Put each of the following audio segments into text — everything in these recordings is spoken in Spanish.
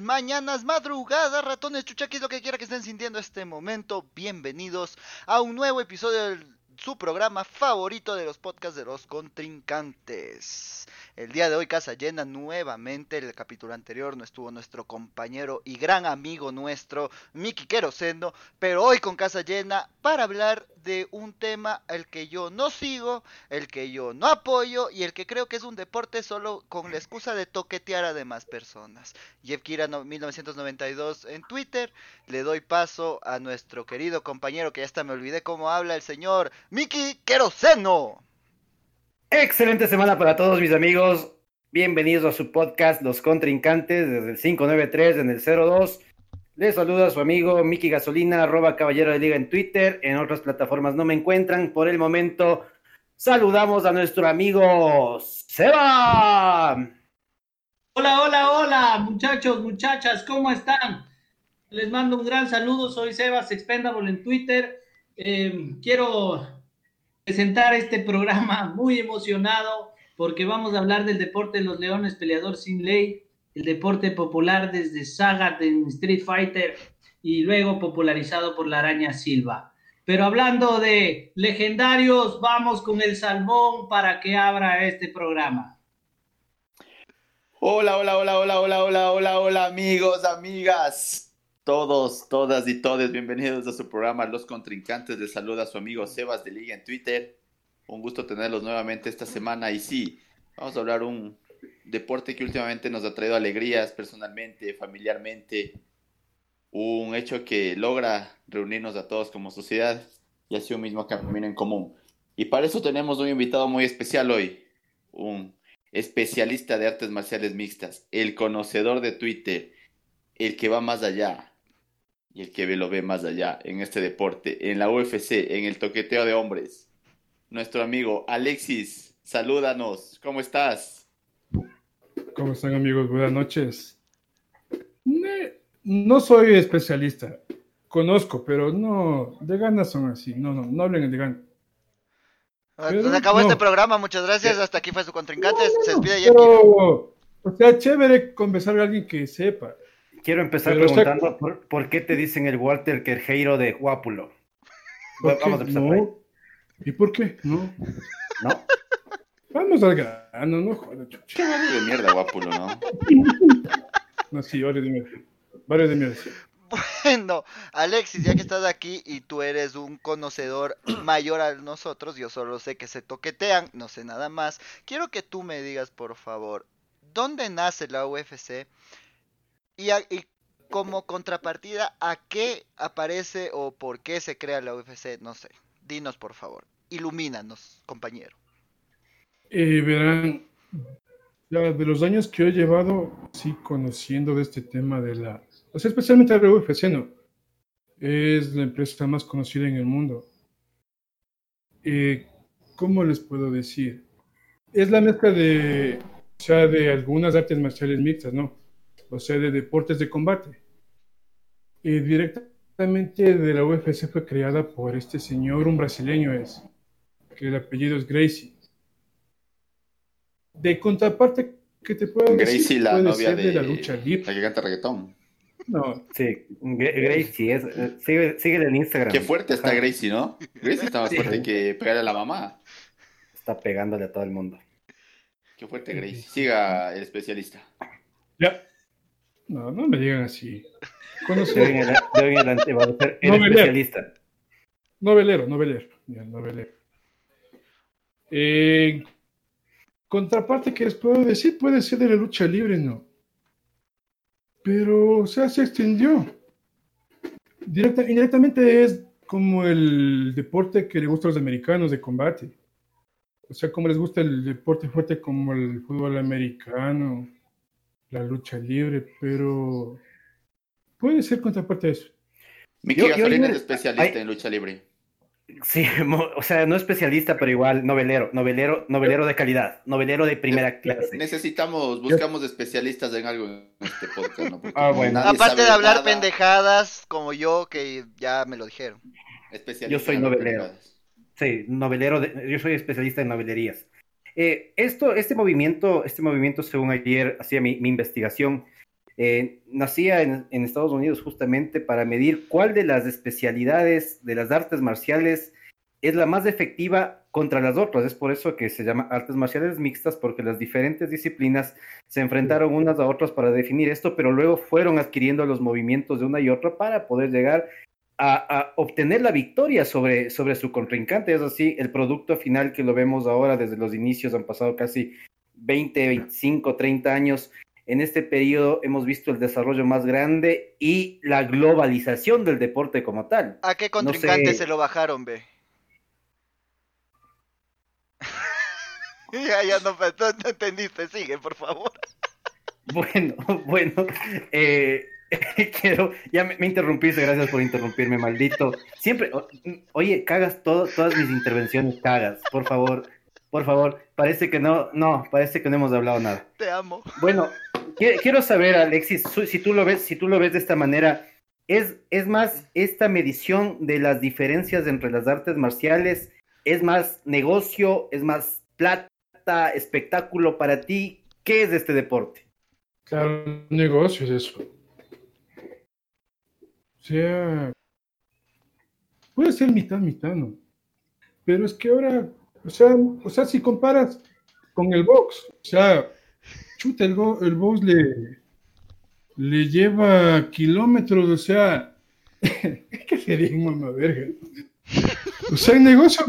mañanas, madrugadas, ratones, chuchaquis, lo que quiera que estén sintiendo este momento. Bienvenidos a un nuevo episodio del su programa favorito de los podcasts de los contrincantes. El día de hoy casa llena nuevamente, el capítulo anterior no estuvo nuestro compañero y gran amigo nuestro, Miki Querosendo, pero hoy con casa llena para hablar de un tema el que yo no sigo, el que yo no apoyo y el que creo que es un deporte solo con la excusa de toquetear a demás personas. Jeff Kira 1992 en Twitter, le doy paso a nuestro querido compañero que ya hasta me olvidé cómo habla el señor Miki Queroseno. Excelente semana para todos mis amigos. Bienvenidos a su podcast Los Contrincantes desde el 593 en el 02. Les saluda a su amigo Miki Gasolina, arroba caballero de liga en Twitter. En otras plataformas no me encuentran. Por el momento, saludamos a nuestro amigo Seba. Hola, hola, hola, muchachos, muchachas, ¿cómo están? Les mando un gran saludo. Soy Sebas Expendable en Twitter. Eh, quiero presentar este programa muy emocionado porque vamos a hablar del deporte de los leones peleador sin ley, el deporte popular desde Saga en Street Fighter y luego popularizado por la araña Silva. Pero hablando de legendarios, vamos con el salmón para que abra este programa. Hola, hola, hola, hola, hola, hola, hola, hola, amigos, amigas todos, todas y todes, bienvenidos a su programa Los Contrincantes. Les saluda a su amigo Sebas de Liga en Twitter. Un gusto tenerlos nuevamente esta semana. Y sí, vamos a hablar un deporte que últimamente nos ha traído alegrías personalmente, familiarmente. Un hecho que logra reunirnos a todos como sociedad y así un mismo camino en común. Y para eso tenemos un invitado muy especial hoy, un especialista de artes marciales mixtas, el conocedor de Twitter, el que va más allá, y el que ve lo ve más allá en este deporte, en la UFC, en el toqueteo de hombres. Nuestro amigo Alexis, salúdanos, ¿cómo estás? ¿Cómo están amigos? Buenas noches. No soy especialista, conozco, pero no, de ganas son así, no, no, no hablen de ganas. Se acabó este programa, muchas gracias, hasta aquí fue su contrincante, se despide pero, O sea, chévere conversar a alguien que sepa. Quiero empezar preguntando por, qué te dicen el Walter Querjeiro de Guápulo. Vamos a empezar no. ¿Y por qué? No. ¿No? Vamos al grano, no joder. Qué de mierda Guápulo, ¿no? no, sí, varios de mierda. Varios de mierda, Bueno, Alexis, ya que estás aquí y tú eres un conocedor mayor a nosotros, yo solo sé que se toquetean, no sé nada más. Quiero que tú me digas, por favor, ¿dónde nace la UFC? Y, como contrapartida, ¿a qué aparece o por qué se crea la UFC? No sé. Dinos, por favor. Ilumínanos, compañero. Eh, verán, de los años que he llevado, sí, conociendo de este tema de la... O sea, especialmente la UFC, ¿no? Es la empresa más conocida en el mundo. Eh, ¿Cómo les puedo decir? Es la mezcla de, o sea, de algunas artes marciales mixtas, ¿no? O sea, de deportes de combate. Y directamente de la UFC fue creada por este señor, un brasileño es, que el apellido es Gracie. De contraparte que te puedo Gracie, decir, la novia de, la lucha libre. La que canta reggaetón. No. Sí, Gracie, es, eh, sigue, sigue en Instagram. Qué fuerte está Gracie, ¿no? Gracie está más fuerte que pegarle a la mamá. Está pegándole a todo el mundo. Qué fuerte Gracie. Siga el especialista. Ya. No, no me digan así. Conozco... Deben adelante, va a ser el novelero. especialista. Novelero, novelero. Ya, novelero. Eh, contraparte que les puedo decir puede ser de la lucha libre, ¿no? Pero, o sea, se extendió. Directa, indirectamente es como el deporte que le gusta a los americanos de combate. O sea, como les gusta el deporte fuerte como el fútbol americano, la lucha libre, pero puede ser contraparte de eso. Miki Gasolina es especialista en lucha libre. Sí, o sea, no especialista, pero igual novelero, novelero, novelero de calidad, novelero de primera clase. Necesitamos, buscamos especialistas en algo en este podcast, ¿no? ah, bueno. Aparte de hablar pendejadas como yo, que ya me lo dijeron. Yo soy novelero. Sí, novelero, yo soy especialista en novelerías. Eh, esto, este movimiento, este movimiento, según ayer hacía mi, investigación, eh, nacía en, en, Estados Unidos justamente para medir cuál de las especialidades de las artes marciales es la más efectiva contra las otras. Es por eso que se llama artes marciales mixtas, porque las diferentes disciplinas se enfrentaron unas a otras para definir esto, pero luego fueron adquiriendo los movimientos de una y otra para poder llegar a, obtener la victoria sobre, sobre su contrincante. Es así, el producto final que lo vemos ahora desde los inicios, han pasado casi 20, 25, 30 años. En este periodo hemos visto el desarrollo más grande y la globalización del deporte como tal. ¿A qué contrincante se lo bajaron, ve? ya, ya no, no, entendiste, sigue, por favor. Bueno, bueno, eh, quiero, ya me, interrumpiste, gracias por interrumpirme, maldito. Siempre, oye, cagas todo, todas mis intervenciones, cagas, por favor, por favor. Parece que no, no, parece que no hemos hablado nada. Te amo. Bueno, quiero saber, Alexis, si tú lo ves, si tú lo ves de esta manera, ¿es, es más esta medición de las diferencias entre las artes marciales, es más negocio, es más plata, espectáculo para ti? ¿Qué es este deporte? Claro, negocio es eso. O sea, puede ser mitad, mitad, ¿no? Pero es que ahora, o sea, o sea, si comparas con el box, o sea, chuta, el, el box le, le lleva kilómetros, o sea, ¿qué sería mamá verga? O sea, el negocio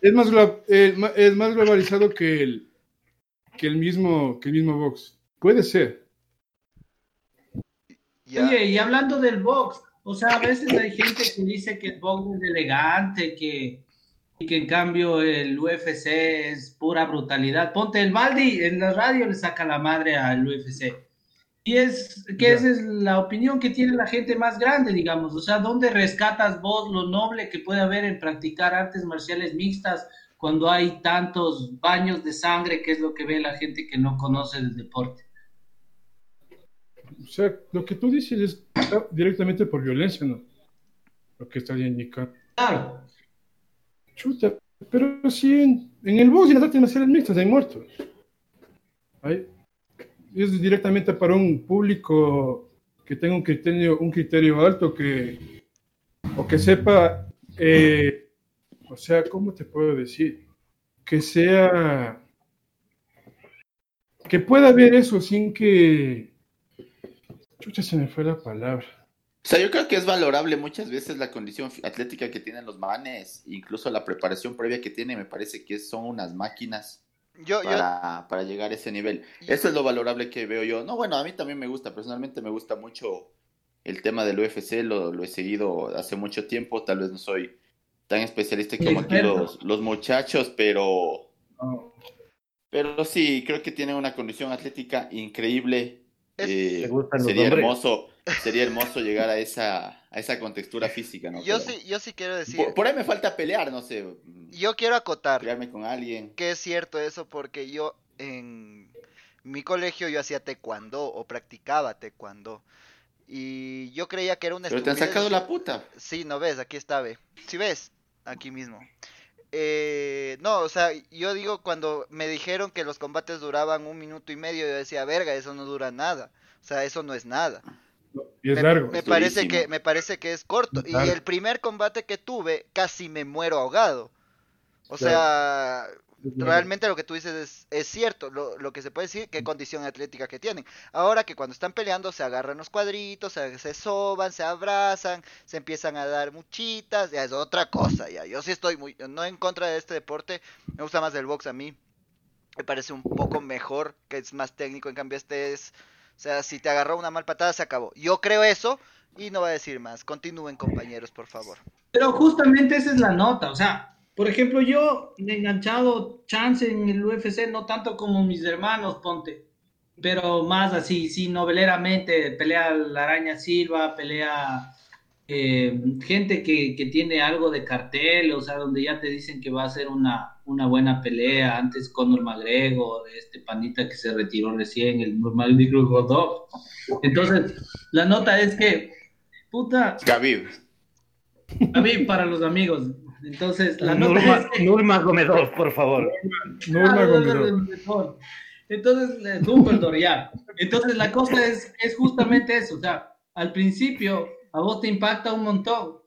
es más, es más globalizado que el, que el mismo, que el mismo box. Puede ser. Oye, y hablando del box, o sea, a veces hay gente que dice que el box es elegante, que, y que en cambio el UFC es pura brutalidad. Ponte el Baldi en la radio le saca la madre al UFC. Y es que esa es la opinión que tiene la gente más grande, digamos. O sea, ¿dónde rescatas vos lo noble que puede haber en practicar artes marciales mixtas cuando hay tantos baños de sangre, que es lo que ve la gente que no conoce el deporte? O sea, lo que tú dices es directamente por violencia, ¿no? Lo que está indicando. Claro. Chuta, pero sí, en, el bus y las artes mixtas hay muertos. es directamente para un público que tenga un criterio, un criterio alto que, o que sepa, eh, o sea, ¿cómo te puedo decir? Que sea, que pueda ver eso sin que Chucha, se me fue la palabra. O sea, yo creo que es valorable muchas veces la condición atlética que tienen los manes, incluso la preparación previa que tienen, me parece que son unas máquinas para, llegar a ese nivel. Eso es lo valorable que veo yo. No, bueno, a mí también me gusta, personalmente me gusta mucho el tema del UFC, lo, lo he seguido hace mucho tiempo, tal vez no soy tan especialista como aquí los, los muchachos, pero... Pero sí, creo que tienen una condición atlética increíble eh, sería hermoso, sería hermoso llegar a esa, a esa contextura física, ¿no? Yo sí, yo sí quiero decir. Por, ahí me falta pelear, no sé. Yo quiero acotar. Pelearme con alguien. Que es cierto eso, porque yo en mi colegio yo hacía taekwondo o practicaba taekwondo. Y yo creía que era una Pero te han sacado la puta. Sí, no ves, aquí está, ve. Si ves, aquí mismo. Eh, no, o sea, yo digo cuando me dijeron que los combates duraban un minuto y medio, yo decía, verga, eso no dura nada. O sea, eso no es nada. Y es me, largo. Me parece, que, me parece que es corto. y el primer combate que tuve, casi me muero ahogado. O sea, realmente lo que tú dices es, es cierto, lo, lo, que se puede decir, qué condición atlética que tienen. Ahora que cuando están peleando se agarran los cuadritos, se, se soban, se abrazan, se empiezan a dar muchitas, ya es otra cosa, ya. Yo sí estoy muy, no en contra de este deporte, me gusta más el box a mí, me parece un poco mejor, que es más técnico, en cambio este es, o sea, si te agarró una mal patada se acabó. Yo creo eso y no voy a decir más, continúen compañeros, por favor. Pero justamente esa es la nota, o sea, por ejemplo, yo he enganchado chance en el UFC, no tanto como mis hermanos, ponte, pero más así, sí, noveleramente, pelea la araña Silva, pelea eh, gente que, que, tiene algo de cartel, o sea, donde ya te dicen que va a ser una, una buena pelea, antes Conor McGregor, este pandita que se retiró recién, el normal de Godot. Entonces, la nota es que, puta... Gabi. Gabi para los amigos. Entonces, la Nurma, nota es... Nurma Gomedov, por favor. Norma Ah, Gomedov. Entonces, eh, Dumbledore ya. Entonces, la cosa es, es justamente eso. O sea, al principio, a vos te impacta un montón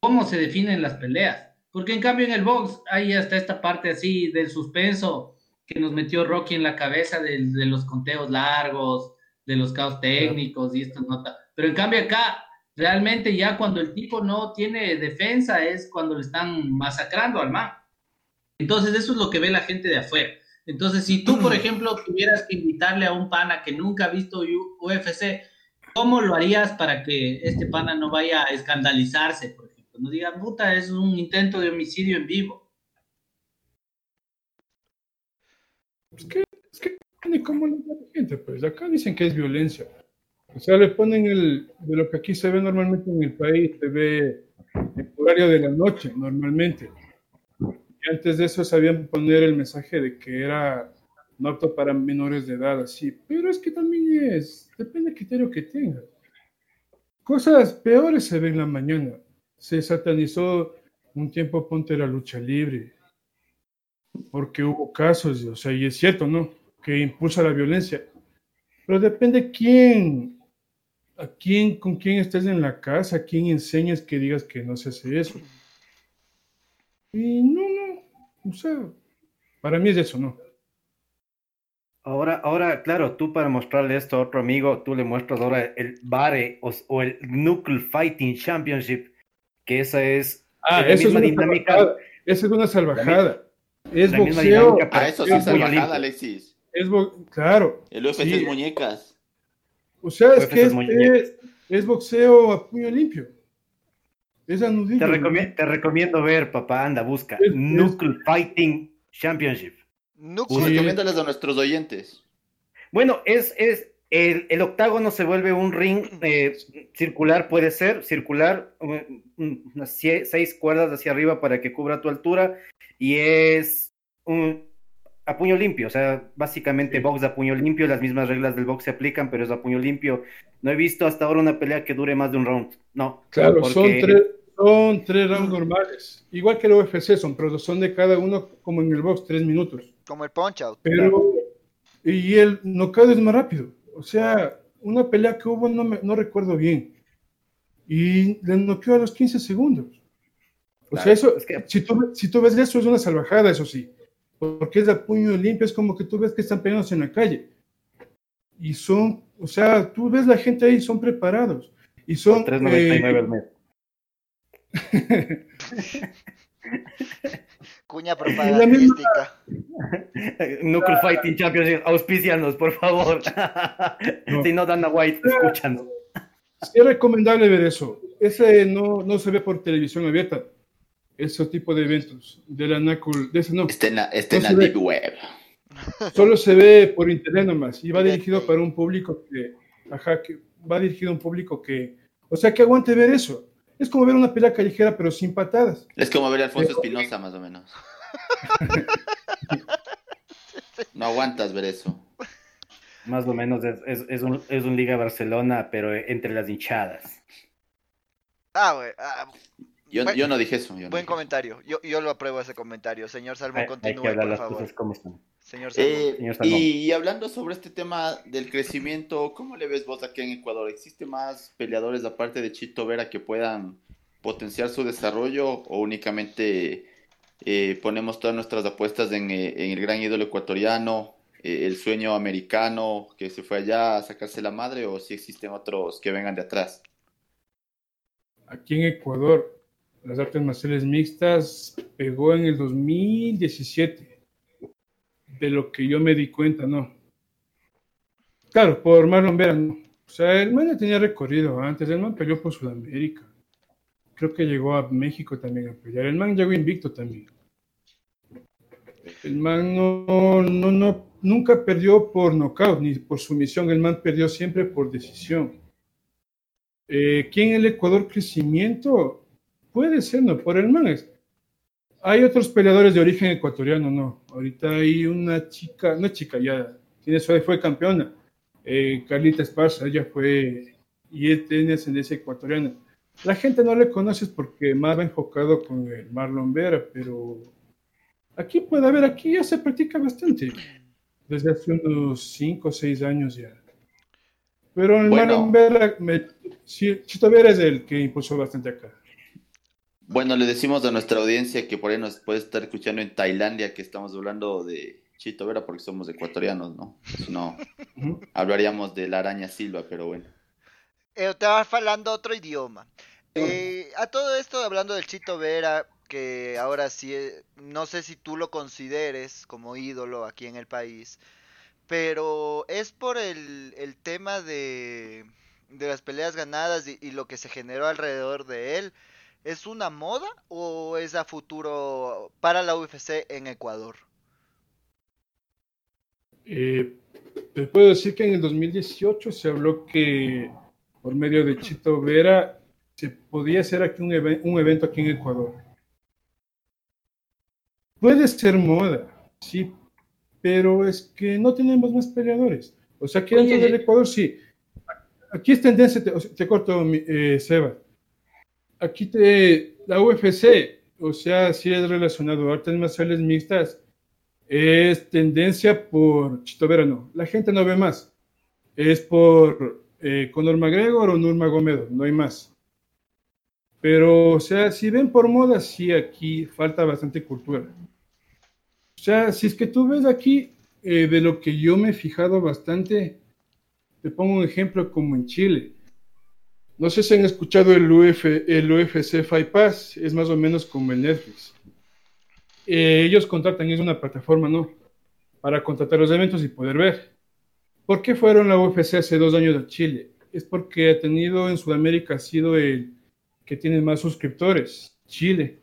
cómo se definen las peleas. Porque en cambio en el box hay hasta esta parte así del suspenso que nos metió Rocky en la cabeza de, de los conteos largos, de los caos técnicos y estas notas. Pero en cambio acá, realmente ya cuando el tipo no tiene defensa es cuando le están masacrando al man. Entonces eso es lo que ve la gente de afuera. Entonces si tú, por ejemplo, tuvieras que invitarle a un pana que nunca ha visto UFC, ¿cómo lo harías para que este pana no vaya a escandalizarse, por ejemplo? No diga, puta, es un intento de homicidio en vivo. Es que, es que cómo la gente, pues acá dicen que es violencia. O sea, le ponen el, de lo que aquí se ve normalmente en el país, se ve el horario de la noche, normalmente. Y antes de eso sabían poner el mensaje de que era no apto para menores de edad, así. Pero es que también es, depende del criterio que tengas. Cosas peores se ven en la mañana. Se satanizó un tiempo ponte la lucha libre porque hubo casos, o sea, y es cierto, ¿no? Que impulsa la violencia. Pero depende quién, a quién, con quién estés en la casa, a quién enseñas que digas que no se hace eso. Y no, no, o sea, para mí es eso, ¿no? Ahora, ahora, claro, tú para mostrarle esto a otro amigo, tú le muestras ahora el BARE o, o el Knuckle Fighting Championship, que esa es Ah, la eso es misma una dinámica. salvajada. Esa es una salvajada. Es la misma boxeo. dinámica, Ah, eso sí Es es salvajada. Alexis. Es bo- claro. El UFC Sí. es muñecas. O sea, es que es es, boxeo a puño limpio. Es anudillo. Te, te recomiendo ver, papá, anda, busca Es- Knuckle Fighting Championship. Nuku, Sí. Recomiéndales a nuestros oyentes. Bueno, es, es el, el octágono se vuelve un ring eh, circular, puede ser, circular, unas seis cuerdas hacia arriba para que cubra tu altura, y es un, a puño limpio, o sea, básicamente Sí. box a puño limpio, las mismas reglas del box se aplican, pero es a puño limpio. No he visto hasta ahora una pelea que dure más de un round, no. Claro, son tres, son tres rounds normales. Igual que el UFC son, pero son de cada uno, como en el box, tres minutos. como el punch out. Pero, y el knockout es más rápido. O sea, una pelea que hubo, no, me- no recuerdo bien. Y le noqueó a los 15 segundos. O Claro, sea, eso, es que- si, tú, si tú ves eso, es una salvajada, eso sí. Porque es a puño limpio, es como que tú ves que están peleándose en la calle. Y son, o sea, tú ves la gente ahí, son preparados. Y son. por 3.99 eh, al mes. Cuña propagandística. Knuckle Fighting Championship, auspicianos, por favor. No. Si no, Dana White, escúchanos. Sí es recomendable ver eso. Ese no, no se ve por televisión abierta. Ese tipo de eventos. De la NACUL, de ese no. Está en la, está en la ve. Deep Web. Solo se ve por internet nomás. Y va dirigido para un público que. Ajá, que va dirigido a un público que. O sea, que aguante ver eso. Es como ver una pelea callejera, pero sin patadas. Es como ver a Alfonso Espinosa, más o menos. No aguantas ver eso. Más o menos es, es, es un, es un Liga Barcelona, pero entre las hinchadas. Ah, güey. ah, Yo, Buen- yo no dije eso. yo no buen dije comentario. Yo, yo lo apruebo ese comentario. Señor Salmón, continúe, por las favor. cosas como están. Señor Salmón. Eh, Señor Salmón. y, y hablando sobre este tema del crecimiento, ¿cómo le ves vos aquí en Ecuador? ¿Existe más peleadores aparte de Chito Vera que puedan potenciar su desarrollo o únicamente eh, ponemos todas nuestras apuestas en, eh, en el gran ídolo ecuatoriano, eh, el sueño americano que se fue allá a sacarse la madre o si existen otros que vengan de atrás? Aquí en Ecuador, las artes marciales mixtas pegó en el 2017. De lo que yo me di cuenta, no. Claro, por Marlon Vera, no. O sea, el man ya tenía recorrido antes. El man peleó por Sudamérica. Creo que llegó a México también a pelear. El man llegó invicto también. El man no, no, no, nunca perdió por nocaut ni por sumisión. El man perdió siempre por decisión. Eh, ¿Quién en el Ecuador crecimiento? Puede ser, ¿no? Por el man. Hay otros peleadores de origen ecuatoriano, no. Ahorita hay una chica, una chica ya, tiene, fue, fue campeona. Eh, Carlita Esparza, ella fue, y tiene ascendencia ecuatoriana. la gente no le conoce porque más va enfocado con el Marlon Vera, pero aquí puede haber, aquí ya se practica bastante, desde hace unos 5 o 6 años ya. Pero el Bueno. Marlon Vera, me- sí, Chito Vera es el que impulsó bastante acá. Bueno, le decimos a nuestra audiencia que por ahí nos puede estar escuchando en Tailandia que estamos hablando de Chito Vera porque somos ecuatorianos, ¿no? Si no, hablaríamos de la araña silva, pero bueno. Eh, estaba hablando otro idioma. Eh, a todo esto, hablando del Chito Vera, que ahora sí, eh, no sé si tú lo consideres como ídolo aquí en el país, pero es por el, el tema de, de las peleas ganadas y, y lo que se generó alrededor de él. ¿Es una moda o es a futuro para la UFC en Ecuador? Eh, te puedo decir que en el 2018 se habló que por medio de Chito Vera se podía hacer aquí un, eve- un evento aquí en Ecuador. Puede ser moda, sí, pero es que no tenemos más peleadores. O sea, que dentro Oye. del Ecuador sí. Aquí es tendencia, te, te corto, mi- eh, Seba. Aquí te, la UFC, o sea, si es relacionado a artes marciales mixtas, es tendencia por Chito Vera, no. La gente no ve más. Es por eh, Conor McGregor o Nurmagomedov, no hay más. Pero, o sea, si ven por moda, sí, aquí falta bastante cultura. O sea, si es que tú ves aquí, eh, de lo que yo me he fijado bastante, te pongo un ejemplo como en Chile. No sé si han escuchado el, UF, el UFC Fight Pass, es más o menos como el Netflix. Eh, ellos contratan, es una plataforma, ¿no? Para contratar los eventos y poder ver. ¿Por qué fueron la UFC hace dos años a Chile? Es porque ha tenido en Sudamérica, ha sido el que tiene más suscriptores, Chile.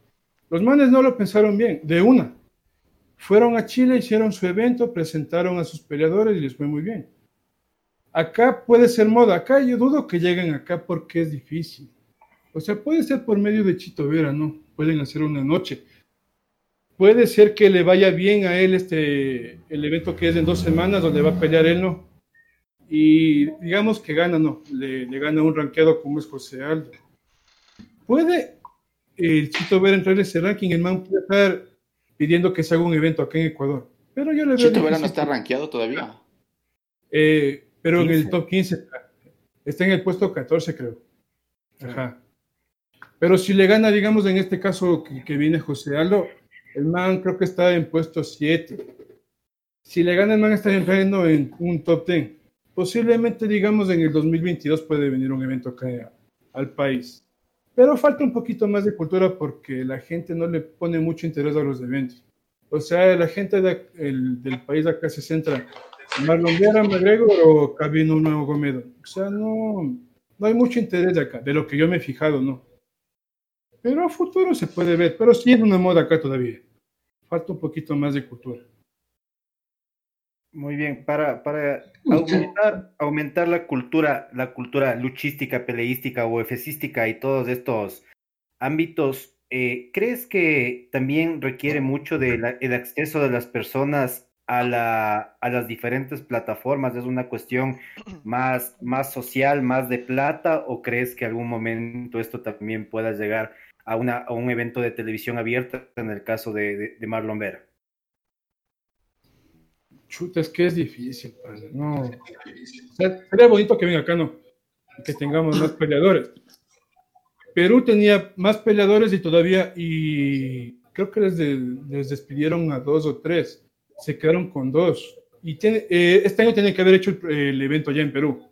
Los manes no lo pensaron bien, de una. Fueron a Chile, hicieron su evento, presentaron a sus peleadores y les fue muy bien. Acá puede ser moda, acá yo dudo que lleguen acá porque es difícil. O sea, puede ser por medio de Chito Vera, ¿no? Pueden hacer una noche. Puede ser que le vaya bien a él este el evento que es en dos semanas donde va a pelear él no y digamos que gana no le, le gana un ranqueado como es José Aldo. Puede el Chito ver entrar en ese ranking el man puede estar pidiendo que se haga un evento acá en Ecuador. Pero yo le veo Chito Vera no está rankeado todavía. Eh, pero en el 15. top 15 está. está en el puesto 14 creo ajá pero si le gana digamos en este caso que, que viene José Aldo el man creo que está en puesto 7. Si le gana el man está entrando en un top 10. Posiblemente, digamos, en el 2022 puede venir un evento acá al país. Pero falta un poquito más de cultura porque la gente no le pone mucho interés a los eventos. O sea, la gente de- el- del país acá se centra en Marlon Vera, McGregor o Khabib Nurmagomedov. O sea, no, no hay mucho interés de acá, de lo que yo me he fijado, ¿no? Pero a futuro se puede ver, pero sí es una moda acá todavía. Falta un poquito más de cultura. Muy bien, para, para aumentar, aumentar la cultura, la cultura luchística, peleística, UFCística y todos estos ámbitos, eh, ¿crees que también requiere mucho del el acceso de las personas a, la, a las diferentes plataformas? ¿Es una cuestión más, más social, más de plata? ¿O crees que algún momento esto también pueda llegar a, una, a un evento de televisión abierta en el caso de, de, de Marlon Vera? Chuta, es que es difícil, padre. No. O sea, sería bonito que venga acá, ¿no? Que tengamos más peleadores. Perú tenía más peleadores y todavía, y creo que les, de- les despidieron a dos o tres. Se quedaron con dos. Y tiene, eh, este año tienen que haber hecho el, el evento allá en Perú.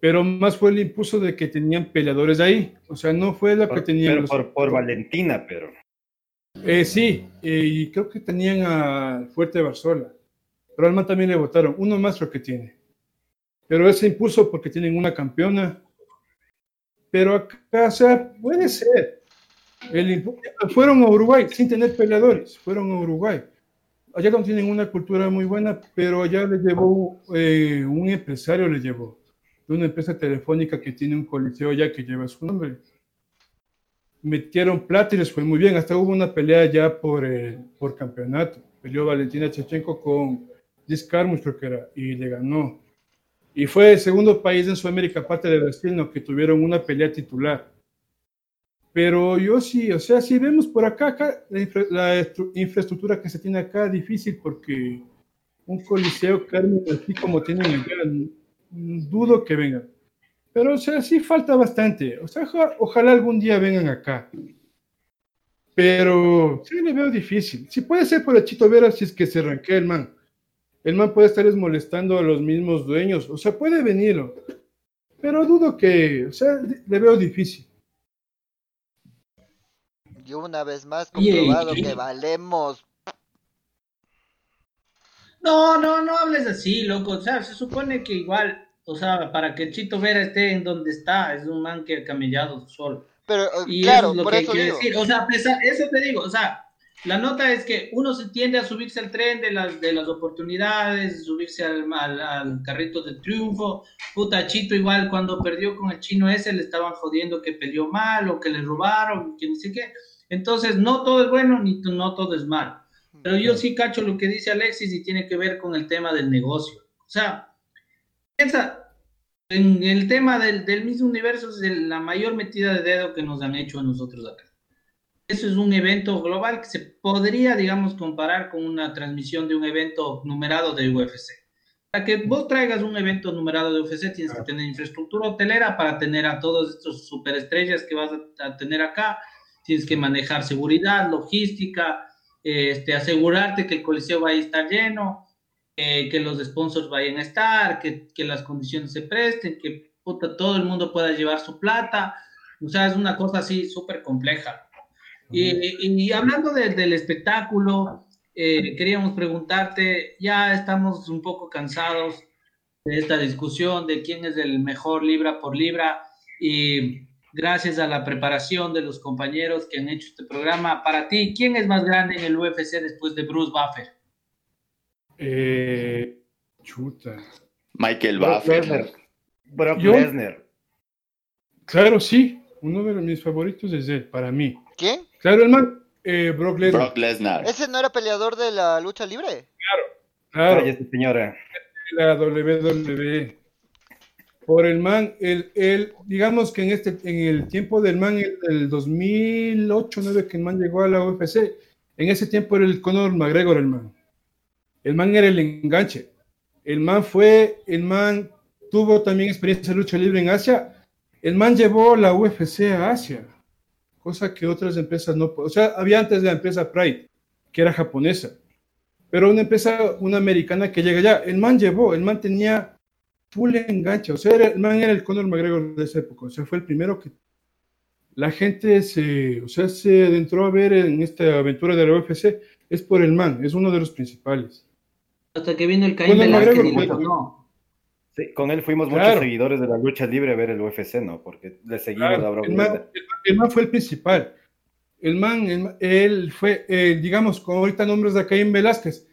Pero más fue el impulso de que tenían peleadores ahí. O sea, no fue la que Por, tenían. pero los- por, por Valentina, pero. eh, sí, eh, y creo que tenían a Fuerte Barzola. Pero al man también le votaron. Uno más lo que tiene. Pero ese impuso porque tienen una campeona. Pero acá, o sea, puede ser. El fueron a Uruguay sin tener peleadores. Fueron a Uruguay. Allá no tienen una cultura muy buena, pero allá le llevó eh, un empresario, le llevó. De una empresa telefónica que tiene un coliseo allá que lleva su nombre metieron plata y les fue muy bien. Hasta hubo una pelea ya por, eh, por campeonato. Peleó Valentina Chechenko con Liz Carmus, creo que era, y le ganó. Y fue el segundo país en Sudamérica, aparte de Brasil, ¿no? que tuvieron una pelea titular. Pero yo sí, o sea, si vemos por acá, acá la, infra- la estru- infraestructura que se tiene acá difícil porque un coliseo Carmen así como tienen allá, mm, dudo que vengan. Pero o sea, sí falta bastante. O sea, oja- ojalá algún día vengan acá. Pero sí le veo difícil. Si puede ser por el Chito Vera si es que se ranquea el man. El man puede estarles molestando a los mismos dueños. O sea, puede venirlo. Pero dudo que, o sea, le veo difícil. Y una vez más comprobado que valemos. No, no, no hables así, loco. O sea, se supone que igual, o sea, para que el Chito Vera esté en donde está, es un man que ha camellado solo. Pero eh, Y claro, eso es lo por que eso digo. decir. O sea, eso te digo, o sea, la nota es que uno se tiende a subirse al tren de las, de las oportunidades, subirse al, al, al carrito de triunfo. Puta, Chito igual cuando perdió con el chino ese le estaban jodiendo que peleó mal o que le robaron, que no sé qué. Entonces, no todo es bueno ni no todo es malo. Pero yo sí cacho lo que dice Alexis y tiene que ver con el tema del negocio. O sea, piensa, en el tema del, del mismo universo es la mayor metida de dedo que nos han hecho a nosotros acá. Eso es un evento global que se podría, digamos, comparar con una transmisión de un evento numerado de UFC. Para que vos traigas un evento numerado de UFC tienes que tener infraestructura hotelera para tener a todos estos superestrellas que vas a, a tener acá. Tienes que manejar seguridad, logística, este, asegurarte que el coliseo vaya a estar lleno, eh, que los sponsors vayan a estar, que, que las condiciones se presten, que puta, todo el mundo pueda llevar su plata. O sea, es una cosa así súper compleja. Y, y hablando de- del espectáculo, eh, queríamos preguntarte, ya estamos un poco cansados de esta discusión de quién es el mejor libra por libra y gracias a la preparación de los compañeros que han hecho este programa, para ti, ¿quién es más grande en el UFC después de Bruce Buffer? Eh, chuta. Michael Buffer. Brock. Lesnar. Claro, sí. Uno de mis favoritos es él, para mí. ¿Quién? Claro, el man, eh, Brock Lesnar. Brock Lesnar. ¿Ese no era peleador de la lucha libre? Claro, Cállate, señora. la WWE. Por el man, el, el, digamos que en este, en el tiempo del man, el, el 2008, 9 que el man llegó a la UFC, en ese tiempo era el Conor McGregor el man. El man era el enganche. El man fue, el man tuvo también experiencia de lucha libre en Asia. El man llevó la UFC a Asia, cosa que otras empresas no. O sea, había antes la empresa Pride, que era japonesa pero una empresa, una americana que llega allá, el man llevó, el man tenía full enganche, o sea, era- el man era el Conor McGregor de esa época, o sea, fue el primero que la gente se, o sea, se adentró a ver en esta aventura de la UFC, es por el man, es uno de los principales. Hasta que vino el Caín dijo, bueno. no. Sí, con él fuimos Claro. muchos seguidores de la lucha libre a ver el UFC, ¿no? Porque le seguimos Claro, a Brock el, man, Lesnar. el man- el man fue el principal. El man, el él fue, eh, digamos, como ahorita nombres a Caín Velázquez.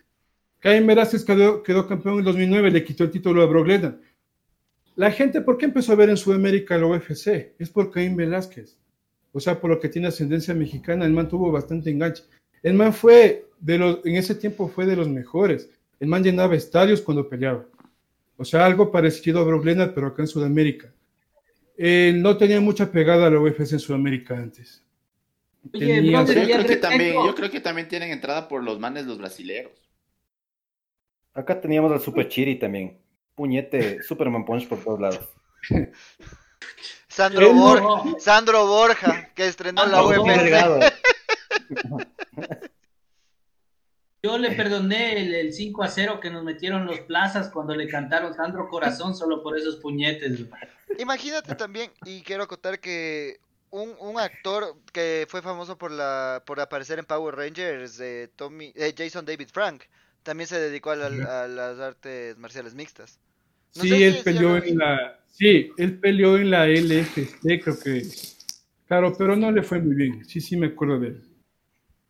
Caín Velázquez quedó, quedó campeón en el 2009, le quitó el título a Brock Lesnar. La gente, ¿por qué empezó a ver en Sudamérica la UFC? Es por Caín Velázquez. O sea, por lo que tiene ascendencia mexicana, el man tuvo bastante enganche. El man fue, de los, en ese tiempo fue de los mejores. El man llenaba estadios cuando peleaba. O sea, algo parecido a Brock Lesnar, pero acá en Sudamérica. Él no tenía mucha pegada a la UFC en Sudamérica antes. Oye, Tenía- brother, Yo y creo, que también, yo creo que también tienen entrada por los manes los brasileros. Acá teníamos al Super Chiri también. Puñete, Superman Punch por todos lados. Sandro, no- Borja, Sandro Borja, que estrenó la UFC. Yo le perdoné el, el 5 a 0 que nos metieron los plazas cuando le cantaron Sandro Corazón solo por esos puñetes. Imagínate también, y quiero acotar que un, un actor que fue famoso por la por aparecer en Power Rangers, eh, Tommy, eh, Jason David Frank, también se dedicó a, la- a las artes marciales mixtas. No Sí, si él es peleó en la, sí, él peleó en la LFC, creo que. Claro, pero no le fue muy bien. Sí, sí, me acuerdo de él.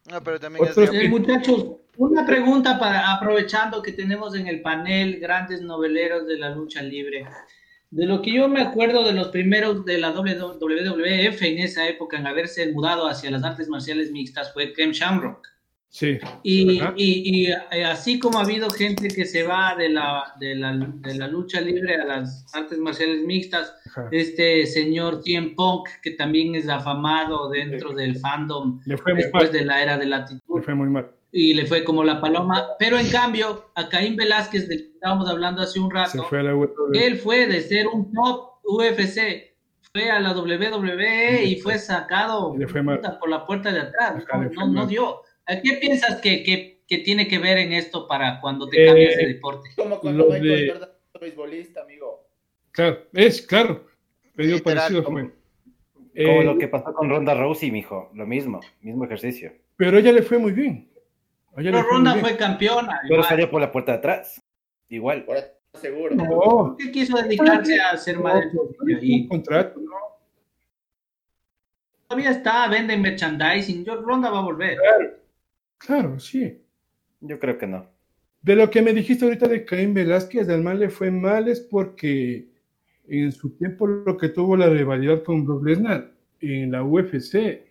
No, pero también es Otros- de- Eh, muchachos, una pregunta para aprovechando que tenemos en el panel grandes noveleros de la lucha libre. De lo que yo me acuerdo de los primeros de la WWF en esa época en haberse mudado hacia las artes marciales mixtas fue Ken Shamrock. Sí. Y, y- y, eh, así como ha habido gente que se va de la, de la, de la lucha libre a las artes marciales mixtas, Ajá. este señor CM Punk, que también es afamado dentro del fandom Le fue después mal. de la era de la actitud, Le fue muy mal. y le fue como la paloma, pero en cambio, a Caín Velázquez, del que estábamos hablando hace un rato, fue a la WWE. él fue de ser un top UFC, fue a la WWE y fue sacado fue por la puerta de atrás, no, no- no dio. ¿A ¿Qué piensas que, que- que tiene que ver en esto para cuando te Eh, cambias de deporte? Como cuando Michael de- Jordan beisbolista, amigo. Claro, es claro. Medio parecido. Como Eh, lo que pasó con Ronda Rousey, mijo. Lo mismo, mismo ejercicio. Pero a ella le fue muy bien. Ella Pero fue Ronda fue campeona. Pero igual. salió por la puerta de atrás. Igual. Ahora seguro. No, ¿Por qué quiso dedicarse a ser no, madre? no, Y un contrato. ¿no? todavía está, vende merchandising. Yo, Ronda va a volver. Claro, sí. Yo creo que no. De lo que me dijiste ahorita de Caín Velázquez, del mal le fue mal es porque en su tiempo lo que tuvo la rivalidad con Brock Lesnar en la UFC,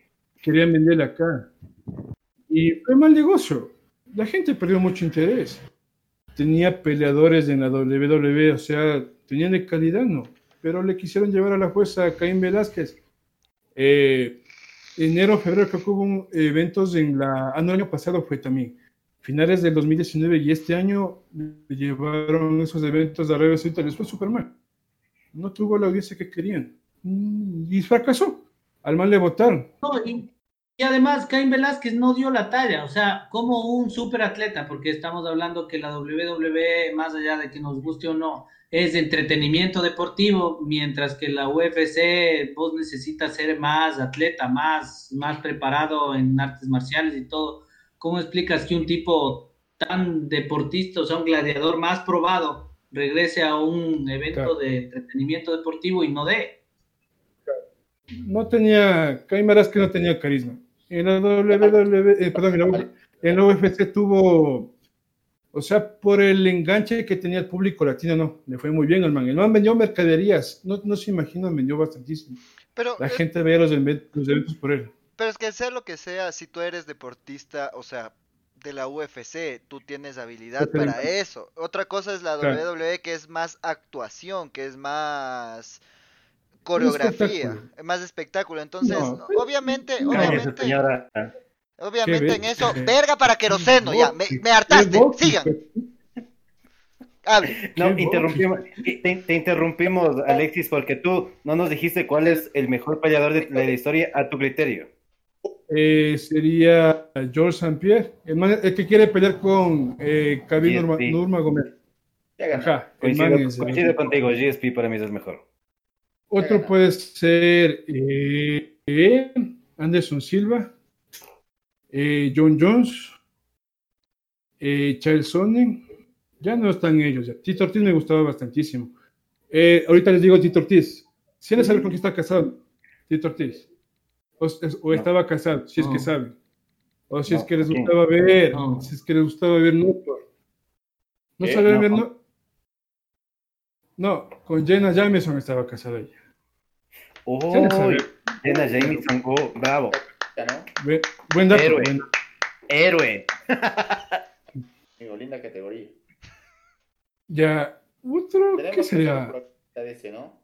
querían venderle acá. Y fue mal negocio. La gente perdió mucho interés. Tenía peleadores en la WWE, o sea, tenían de calidad, ¿no? Pero le quisieron llevar a la fuerza a Caín Velázquez. Eh, enero, febrero, creo que hubo un- eventos en la... Ah, no, el año pasado fue también finales del 2019 y este año le llevaron esos eventos de Arabia Saudita, les fue súper mal. No tuvo la audiencia que querían. Mm, Y fracasó. Al mal le votaron. No, y, y además, Caín Velázquez no dio la talla, o sea, como un superatleta, porque estamos hablando que la WWE, más allá de que nos guste o no, es entretenimiento deportivo, mientras que la UFC, vos necesitas ser más atleta, más, más preparado en artes marciales y todo. ¿Cómo explicas que un tipo tan deportista, o sea, un gladiador más probado, regrese a un evento Claro. de entretenimiento deportivo y no dé? No tenía, Caín Velázquez no tenía carisma. En la WWE, eh, perdón, en la, U- en la UFC tuvo, o sea, por el enganche que tenía el público latino, no, le fue muy bien al man. El man vendió mercaderías, no, no se imaginan, vendió bastantísimo. Pero, La eh, gente veía los, event- los eventos por él. pero es que sea lo que sea, si tú eres deportista, o sea, de la UFC, tú tienes habilidad para eso. Otra cosa es la Claro. WWE, que es más actuación, que es más coreografía, espectáculo. más espectáculo. Entonces, No, no, obviamente, obviamente, señora. obviamente en eso, verga para queroseno, ya, me, me hartaste, sigan, hable. No, interrumpimos, te, te interrumpimos, Alexis, porque tú no nos dijiste cuál es el mejor peleador de, de la historia a tu criterio. Eh, sería George St. Pierre, el, man- el que quiere pelear con eh, Khabib Sí, Nurma- sí. El man Coincido, es mejor. contigo, GSP para mí es el mejor. Otro puede ser eh, eh, Anderson Silva, eh, John Jones, eh, Charles Sonnen. Ya no están ellos. Ya. Tito Ortiz me gustaba bastantísimo. Ahorita les digo Tito Ortiz. Si él sabe con quién está casado, Tito Ortiz. O, No. estaba casado, si es No. que saben. O si es que les gustaba ver, si es que les gustaba ver Newport. ¿No No. ver no? Con Jenna Jameson estaba casada ella. Oh. Jenna Jameson, oh, bravo. Ya, ¿no? Buen, buen dato. Héroe. buen. Héroe. Amigo, linda categoría. Ya, otro, ¿qué sería? programa de ese, ¿no?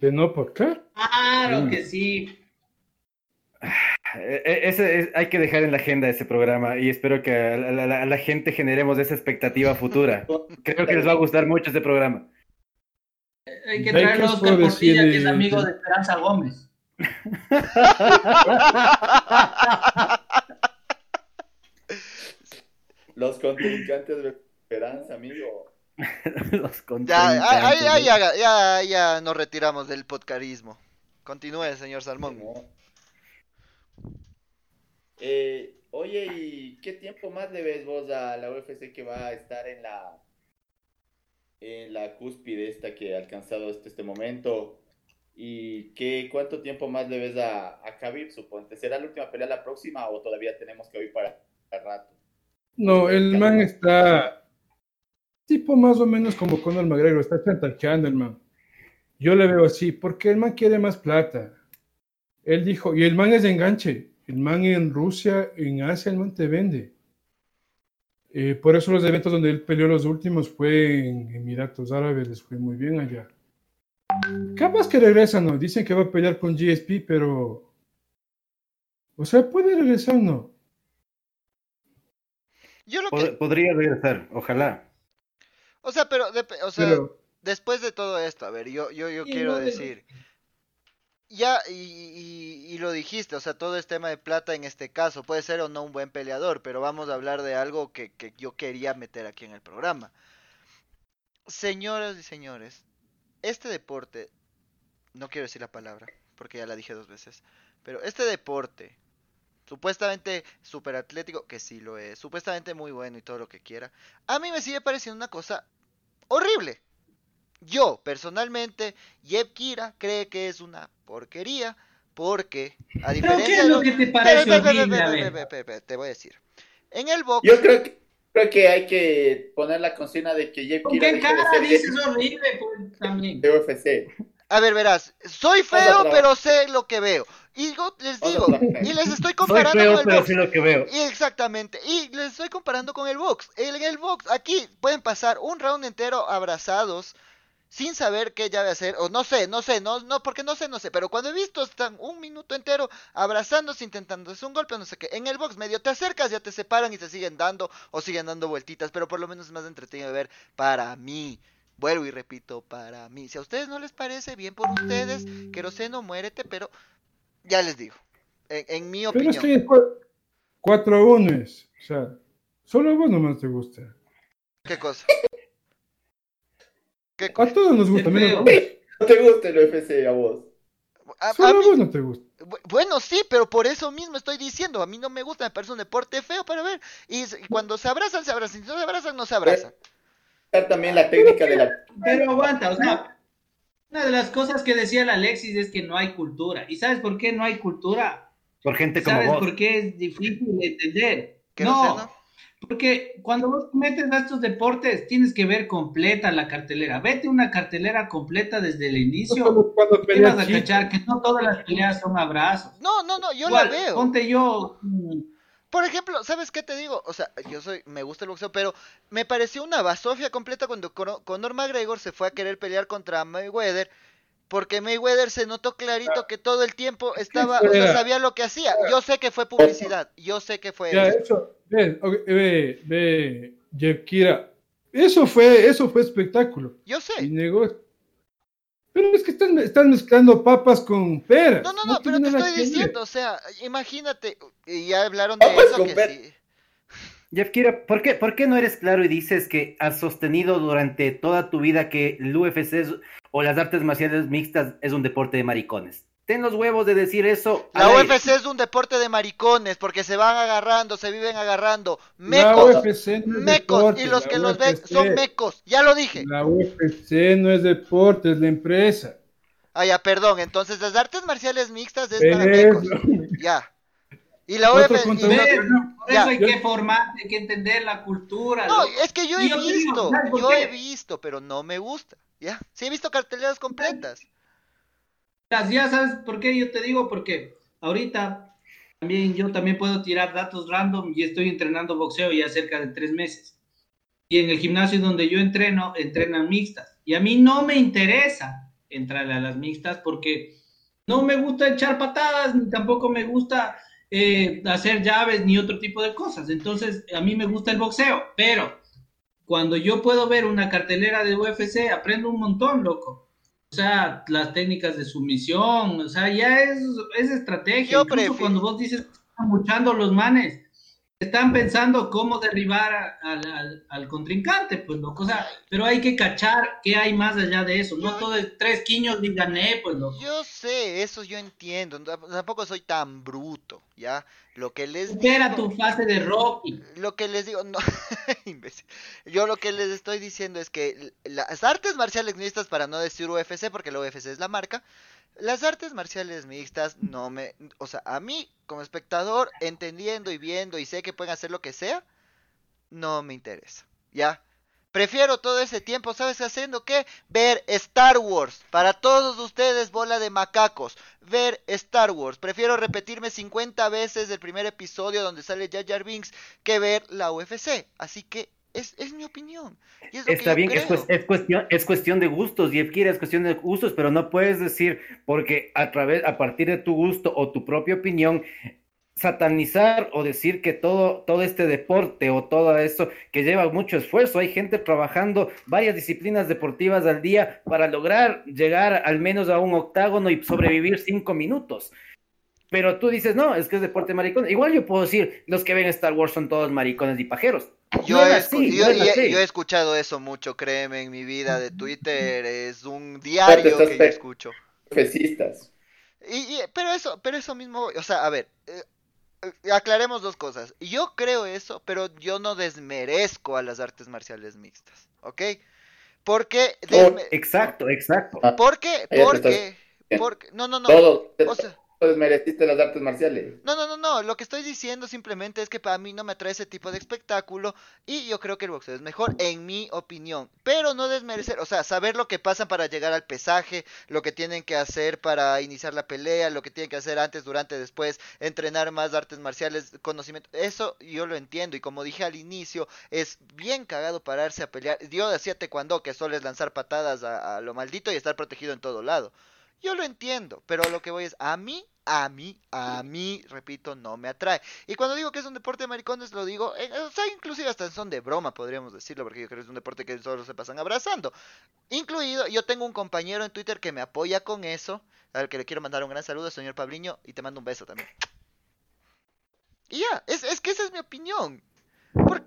De no por claro. Claro que sí. Eh, eh, Ese es- hay que dejar en la agenda ese programa y espero que a la, a la- a la gente generemos esa expectativa futura. Creo que les va a gustar mucho este programa. Hay que ¿De ahí traer qué a os Oscar Portilla, que es de- amigo de- Esperanza Gómez. Los contrincantes de esperanza, amigo. Los Ya, contrincantes, ahí, ¿no? ya, ya, ya nos retiramos del podcarismo. Continúe, señor Salmón. No. Eh, oye, ¿y qué tiempo más le ves vos a la UFC que va a estar en la en la cúspide esta que ha alcanzado hasta este momento? ¿Y qué, cuánto tiempo más le ves a, a Khabib, suponte? ¿Será la última pelea la próxima o todavía tenemos que ir para el rato? No, el man está tipo más o menos como Conor McGregor, está chantajeando el man. Yo le veo así, porque el man quiere más plata. Él dijo, y el man es de enganche. el man en Rusia, en Asia, el man te vende. Eh, por eso los eventos donde él peleó los últimos fue en Emiratos Árabes, les fue muy bien allá. Capaz que regresa, ¿no? Dicen que va a pelear con GSP, pero... O sea, puede regresar, ¿no? Yo lo Pod- que... Podría regresar, ojalá. O sea, pero, o sea, Pero- después de todo esto, a ver, yo, yo, yo Sí, quiero no, de- decir, ya, y, y- lo dijiste, o sea, todo es tema de plata en este caso, puede ser o no un buen peleador, pero vamos a hablar de algo que, que yo quería meter aquí en el programa. Señoras y señores, este deporte, no quiero decir la palabra, porque ya la dije dos veces, pero este deporte, supuestamente super atlético, que sí lo es, supuestamente muy bueno y todo lo que quiera, a mí me sigue pareciendo una cosa horrible. Yo, personalmente, Jeb Kira cree que es una porquería porque, a ¿Pero diferencia qué es de lo los- que te parece te voy a decir. En el box, Yo creo que, creo que hay que poner la consigna de que Jeff ¿Con Kira qué cara dices horrible? Pues, también. de UFC. a ver, verás, soy feo, pero sé lo que veo. Y yo les digo, y les estoy Soy comparando feo, con el pero box. sí lo que veo. Y Exactamente, y les estoy comparando con el box. En el box, aquí pueden pasar un round entero abrazados sin saber qué llave hacer, o no sé, no sé, no, no, porque no sé, no sé, pero cuando he visto están un minuto entero abrazándose, intentándose un golpe, no sé qué, en el box medio te acercas, ya te separan y se siguen dando, o siguen dando vueltitas, pero por lo menos es más entretenido de ver para mí. Vuelvo y repito, para mí. Si a ustedes no les parece, bien por ustedes, Queroseno, muérete, pero ya les digo, en, en mi Pero opinión. es que es cua- 4-1 es. O sea, solo vos nomás te gusta. ¿Qué cosa? ¿Qué A todos nos gusta, menos feo. a vos. No te gusta el UFC a vos. A- a Solo a mí- vos no te gusta. bu- bueno, sí, pero por eso mismo estoy diciendo, a mí no me gusta, me parece un deporte feo para ver. Y, cuando se abrazan, se abrazan, si no se abrazan, no se abrazan. Está también la técnica de la... Pero aguanta, o sea, una de las cosas que decía el Alexis es que no hay cultura. ¿Y sabes por qué no hay cultura? Por gente como ¿Sabes vos. por qué es difícil de entender? Que no sé, No, ¿no? Porque cuando vos te metes a estos deportes tienes que ver completa la cartelera. Vete una cartelera completa desde el inicio. Cuando ¿Qué vas a chico. cachar? Que no todas las peleas son abrazos. No, no, no, yo Igual, la veo. Ponte yo. mm, Por ejemplo, ¿sabes qué te digo? O sea, yo soy, me gusta el boxeo, pero me pareció una basofia completa cuando Cono- Conor McGregor se fue a querer pelear contra Mayweather, porque Mayweather se notó clarito que todo el tiempo estaba, o sea, sabía lo que hacía. Yo sé que fue publicidad, yo sé que fue Ya, eso. Ve, ve, ve, Jeff Kira. Eso fue, eso fue espectáculo. Yo Y sé. negó. Pero es que están, están mezclando papas con peras. No, no, no, pero te estoy diciendo, o sea, imagínate, y ya hablaron de Papas eso con que per- sí. Jeff Kira, ¿por qué, ¿por qué no eres claro y dices que has sostenido durante toda tu vida que el UFC es- o las artes marciales mixtas es un deporte de maricones? Ten los huevos de decir eso. La. UFC es un deporte de maricones porque se van agarrando, se viven agarrando. La Mecos, UFC no es mecos, deporte, y los que los ven son mecos. Ya lo dije. La UFC no es deporte, es la empresa. Ah, ya, perdón. Entonces, las artes marciales mixtas es Pero para mecos. Ya. Y la UFC. Por Ya. eso hay que formar, hay que entender la cultura. No, es que yo he yo digo, visto, ¿sabes por yo qué? he visto, pero no me gusta. Ya. Sí he visto carteleras completas. Ya sabes por qué yo te digo, porque ahorita también yo también puedo tirar datos random y estoy entrenando boxeo ya cerca de tres meses. Y en el gimnasio donde yo entreno, entrenan mixtas. Y a mí no me interesa entrarle a las mixtas porque no me gusta echar patadas, ni tampoco me gusta eh, hacer llaves ni otro tipo de cosas. Entonces, a mí me gusta el boxeo, pero cuando yo puedo ver una cartelera de UFC, aprendo un montón, loco. O sea, las técnicas de sumisión, o sea, ya es, es estrategia. Yo Incluso prefiero- cuando vos dices que están luchando los manes, están pensando cómo derribar al, al- al contrincante, pues loco. O sea, pero hay que cachar qué hay más allá de eso. No Yo- todo es tres quiños y gané, pues loco. Yo sé, eso yo entiendo. Tampoco soy tan bruto, ¿ya? Lo que les Espera digo. tu fase de Rocky. Lo que les digo, no, imbécil. Yo lo que les estoy diciendo es que las artes marciales mixtas, para no decir UFC, porque la UFC es la marca, las artes marciales mixtas no me, o sea, a mí como espectador, entendiendo y viendo y sé que pueden hacer lo que sea, no me interesa, ¿ya? Prefiero todo ese tiempo, ¿sabes haciendo qué? Ver Star Wars. Para todos ustedes, bola de macacos. Ver Star Wars. Prefiero repetirme 50 veces el primer episodio donde sale Jar Binks que ver la UFC. Así que es, es mi opinión. Y es lo que Está bien, es, es cuestión, es cuestión de gustos, y es cuestión de gustos, pero no puedes decir, porque a través, a partir de tu gusto o tu propia opinión, satanizar o decir que todo, todo este deporte o todo esto que lleva mucho esfuerzo, hay gente trabajando varias disciplinas deportivas al día para lograr llegar al menos a un octágono y sobrevivir cinco minutos. Pero tú dices, no, es que es deporte maricón. Igual yo puedo decir, los que ven Star Wars son todos maricones y pajeros. Yo, No he, así, yo- no he- así. yo he escuchado eso mucho, créeme, en mi vida de Twitter. Es un diario que yo escucho. Fesistas. Y, y- pero eso, pero eso mismo, o sea, a ver, eh, eh, aclaremos dos cosas. Yo creo eso, pero yo no desmerezco a las artes marciales mixtas, ¿ok? Porque, Oh, Exacto, exacto. porque, te porque, porque, no, no, no, Todo. o sea, Todos mereciste las artes marciales. no, no, no, no, lo que estoy diciendo simplemente es que para mí no me atrae ese tipo de espectáculo y yo creo que el boxeo es mejor, en mi opinión, pero no desmerecer, o sea, saber lo que pasan para llegar al pesaje, lo que tienen que hacer para iniciar la pelea, lo que tienen que hacer antes, durante, después, entrenar más artes marciales, conocimiento, eso yo lo entiendo y como dije al inicio, es bien cagado pararse a pelear, yo decía taekwondo que solo es lanzar patadas a lo maldito y estar protegido en todo lado. Yo lo entiendo, pero lo que voy es, a mí, a mí, a mí, repito, no me atrae. Y cuando digo que es un deporte de maricones, lo digo, eh, o sea, inclusive hasta en son de broma, podríamos decirlo, porque yo creo que es un deporte que solo se pasan abrazando. Incluido, yo tengo un compañero en Twitter que me apoya con eso, al que le quiero mandar un gran saludo, señor Pabliño, y te mando un beso también. Y ya, es, es que esa es mi opinión. Por-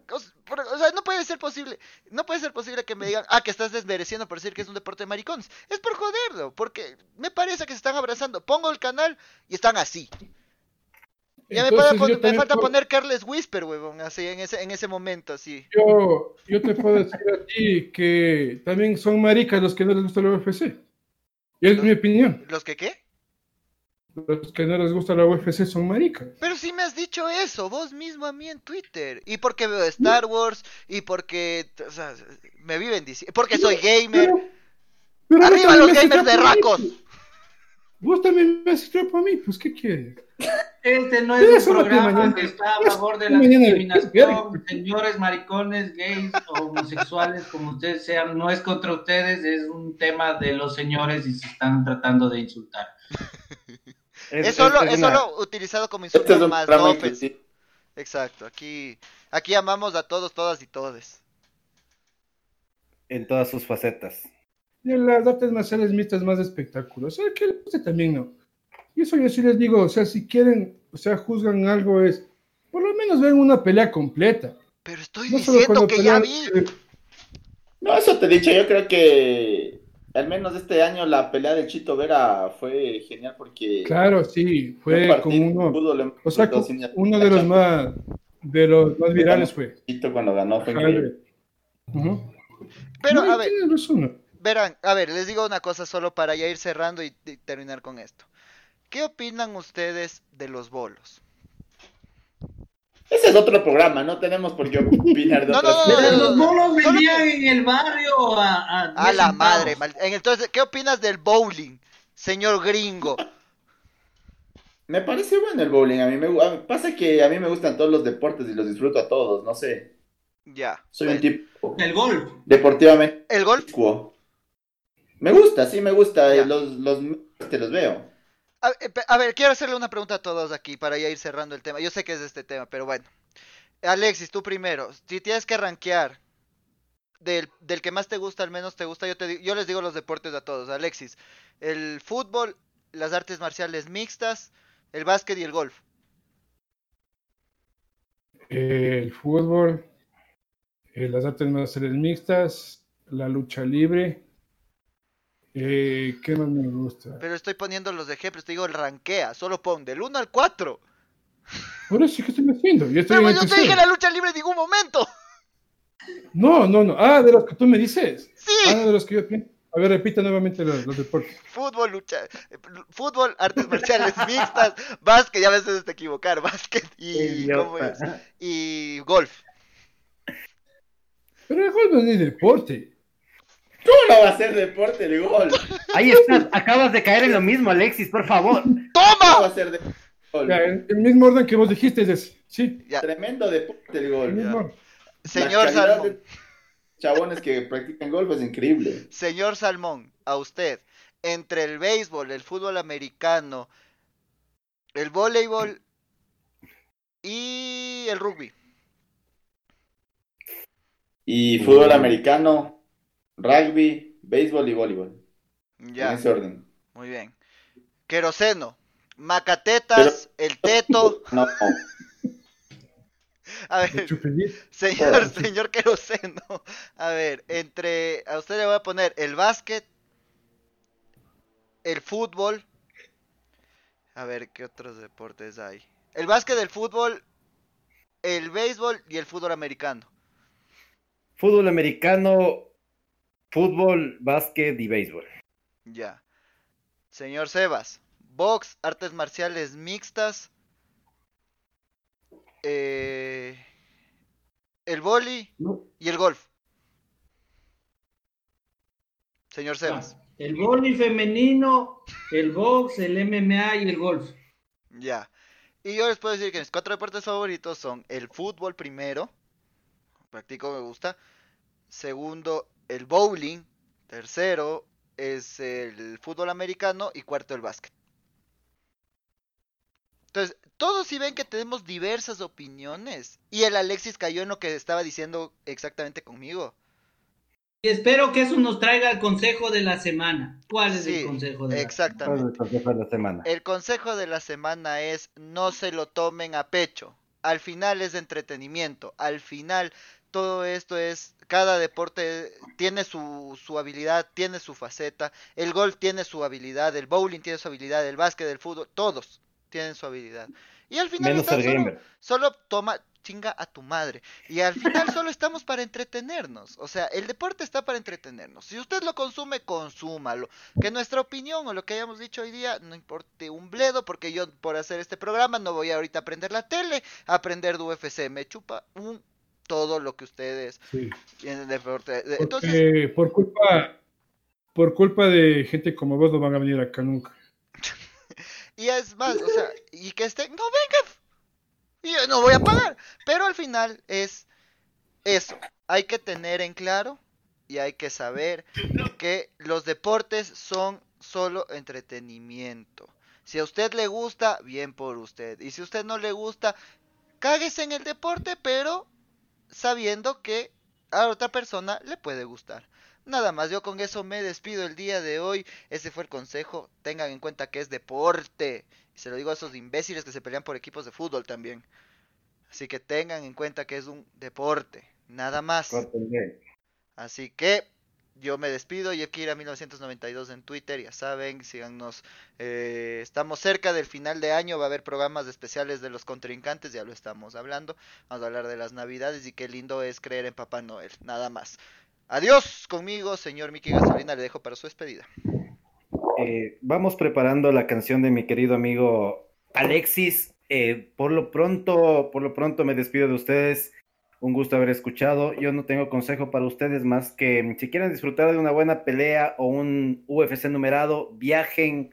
por- o sea, no puede ser posible, no puede ser posible que me digan, ah, que estás desmereciendo por decir que es un deporte de maricones. Es por joderlo, porque me parece que se están abrazando. Pongo el canal y están así. Ya me, Entonces, yo me falta puedo- poner Carles Whisper, huevón, así, en ese, en ese momento, así. Yo, yo te puedo decir a ti que también son maricas los que no les gusta la UFC. Es mi opinión. ¿Los que qué? Los que no les gusta la UFC son maricas. Pero si me has dicho eso, vos mismo a mí en Twitter. Y porque veo Star Wars, y porque, o sea, me viven diciendo, porque soy gamer. Pero- pero vos ¡Arriba los gamers de racos! Vos también me haces trapo a mí, pues ¿qué quieres? Este no es un programa que está a favor de la discriminación, señores maricones, gays, homosexuales, como ustedes sean, no es contra ustedes, es un tema de los señores y se están tratando de insultar. Es, solo, es solo utilizado como Este insulto es un más no. Exacto, aquí, aquí amamos a todos, todas y todes. en todas sus facetas. Y en las artes marciales mixtas más de espectáculo. O sea, que también no. Y eso yo sí les digo, o sea, si quieren, o sea, juzgan algo es, por lo menos ven una pelea completa. Pero estoy No diciendo que ya vi. eh, No, eso te he dicho. Yo creo que al menos este año la pelea del Chito Vera fue genial porque Claro, sí, un fue partido como uno, fútbol o sea, uno de los más, de los más virales fue. Chito cuando ganó fue. Pero No, a ver, verán, a ver, les digo una cosa solo para ya ir cerrando y, y terminar con esto. ¿Qué opinan ustedes de los bolos? Ese es otro programa, no tenemos por qué opinar de No, otras no, no, cosas. Pero los vendían en el barrio a, a, A 10 la centavos. madre, entonces, ¿qué opinas del bowling, señor gringo? Me parece bueno el bowling. A mí me pasa que a mí me gustan todos los deportes y los disfruto a todos, no sé. Ya. Soy un tipo El golf. deportivamente El golf. Me gusta, sí me gusta. Eh, Los, los te los veo. A, eh, a ver, quiero hacerle una pregunta a todos aquí para ya ir cerrando el tema. Yo sé que es de este tema, pero bueno. Alexis, tú primero. Si tienes que rankear del, que más te gusta, al menos te gusta, yo, yo les digo los deportes a todos. Alexis, el fútbol, las artes marciales mixtas, el básquet y el golf. Eh, el fútbol, eh, las artes marciales mixtas, la lucha libre. Eh, ¿Qué más me gusta? Pero estoy poniendo los ejemplos, te digo el rankea, solo pon del 1 al 4. Por eso, ¿qué estoy haciendo? Yo estoy Pero yo te dije la lucha libre en ningún momento. No, no, no. Ah, de los que tú me dices. Sí. Ah, de los que yo pienso. A ver, repita nuevamente los, los deportes. Fútbol, lucha, fútbol, artes marciales mixtas, básquet, ya a veces te equivocar, básquet y, ¿cómo es? Y golf. Pero el gol no es ni deporte. ¿Cómo no va a ser deporte el gol? Ahí estás, acabas de caer en lo mismo, Alexis, por favor. ¿Cómo va ¡Toma! a ser deporte el gol? Ya, en el mismo orden que vos dijiste, es ese. Sí, Ya, Tremendo deporte el gol. señor Salmón, de chabones que practican golf es increíble. señor Salmón, a usted, entre el béisbol, el fútbol americano, el voleibol y el rugby. Y fútbol americano, rugby, béisbol y voleibol. Ya. En ese orden. Muy bien. Queroseno, Macatetas, el Teto. No, A ver, señor, señor Queroseno. A ver, entre. A usted le voy a poner el básquet, el fútbol. A ver, ¿qué otros deportes hay? El básquet, el fútbol, el béisbol y el fútbol americano. Fútbol americano, fútbol, básquet y béisbol. Ya. Señor Sebas, box, artes marciales mixtas. eh, el boli No, y el golf. Señor Sebas. El boli femenino, el box, el MMA y el golf. Ya. Y yo les puedo decir que mis cuatro deportes favoritos son el fútbol primero, practico, me gusta. Segundo, el bowling. Tercero es el fútbol americano y cuarto el básquet. Entonces, todos si ven que tenemos diversas opiniones. Y el Alexis cayó en lo que estaba diciendo exactamente conmigo. Y espero que eso nos traiga el consejo de la semana. ¿Cuál es Sí, el consejo de la ¿Cuál es el exactamente. consejo de la semana? El consejo de la semana es no se lo tomen a pecho. Al final es de entretenimiento. Al final todo esto es, cada deporte tiene su, su habilidad, tiene su faceta. El golf tiene su habilidad, el bowling tiene su habilidad, el básquet, el fútbol, todos tienen su habilidad. Y al final Menos solo, solo toma chinga a tu madre. Y al final solo estamos para entretenernos. O sea, el deporte está para entretenernos. Si usted lo consume, consúmalo. Que nuestra opinión o lo que hayamos dicho hoy día no importe un bledo, porque yo por hacer este programa no voy ahorita a aprender la tele, a aprender de UFC. Me chupa un todo lo que ustedes Sí. tienen de Entonces, Porque por culpa, por culpa de gente como vos no van a venir acá nunca. y es más, o sea, y que estén, no vengan. Y yo no voy a pagar. Pero al final es eso. Hay que tener en claro y hay que saber que los deportes son solo entretenimiento. Si a usted le gusta, bien por usted. Y si a usted no le gusta, cáguese en el deporte, pero sabiendo que a otra persona le puede gustar. Nada más, yo con eso me despido el día de hoy. Ese fue el consejo. Tengan en cuenta que es deporte. Y se lo digo a esos imbéciles que se pelean por equipos de fútbol también. Así que tengan en cuenta que es un deporte. Nada más. Así que yo me despido. Yekira 1992 en Twitter. Ya saben, síganos. eh, estamos cerca del final de año. Va a haber programas especiales de los contrincantes. Ya lo estamos hablando. Vamos a hablar de las navidades y qué lindo es creer en Papá Noel. Nada más. Adiós conmigo, señor Miki Gasolina. Le dejo para su despedida. Eh, vamos preparando la canción de mi querido amigo Alexis. Eh, por lo pronto, por lo pronto me despido de ustedes. Un gusto haber escuchado. Yo no tengo consejo para ustedes más que si quieren disfrutar de una buena pelea o un UFC numerado, viajen,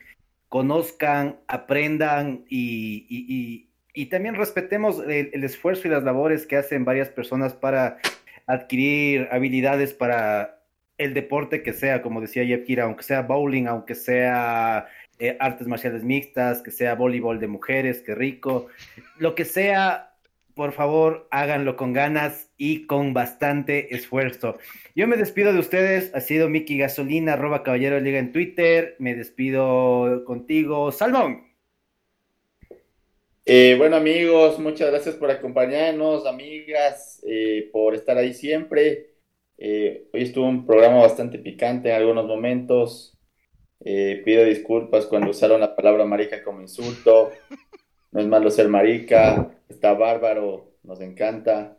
conozcan, aprendan y, también respetemos el, esfuerzo y las labores que hacen varias personas para adquirir habilidades para el deporte que sea, como decía Jeff Kira, aunque sea bowling, aunque sea eh, artes marciales mixtas, que sea voleibol de mujeres, qué rico, lo que sea, por favor, háganlo con ganas y con bastante esfuerzo. Yo me despido de ustedes, ha sido Miki Gasolina, arroba Caballero de Liga en Twitter, me despido contigo, Salmón. Eh, bueno amigos, muchas gracias por acompañarnos, amigas, eh, por estar ahí siempre. Eh, hoy estuvo un programa bastante picante en algunos momentos. Pido disculpas cuando usaron la palabra marica como insulto. No es malo ser marica, está bárbaro, nos encanta.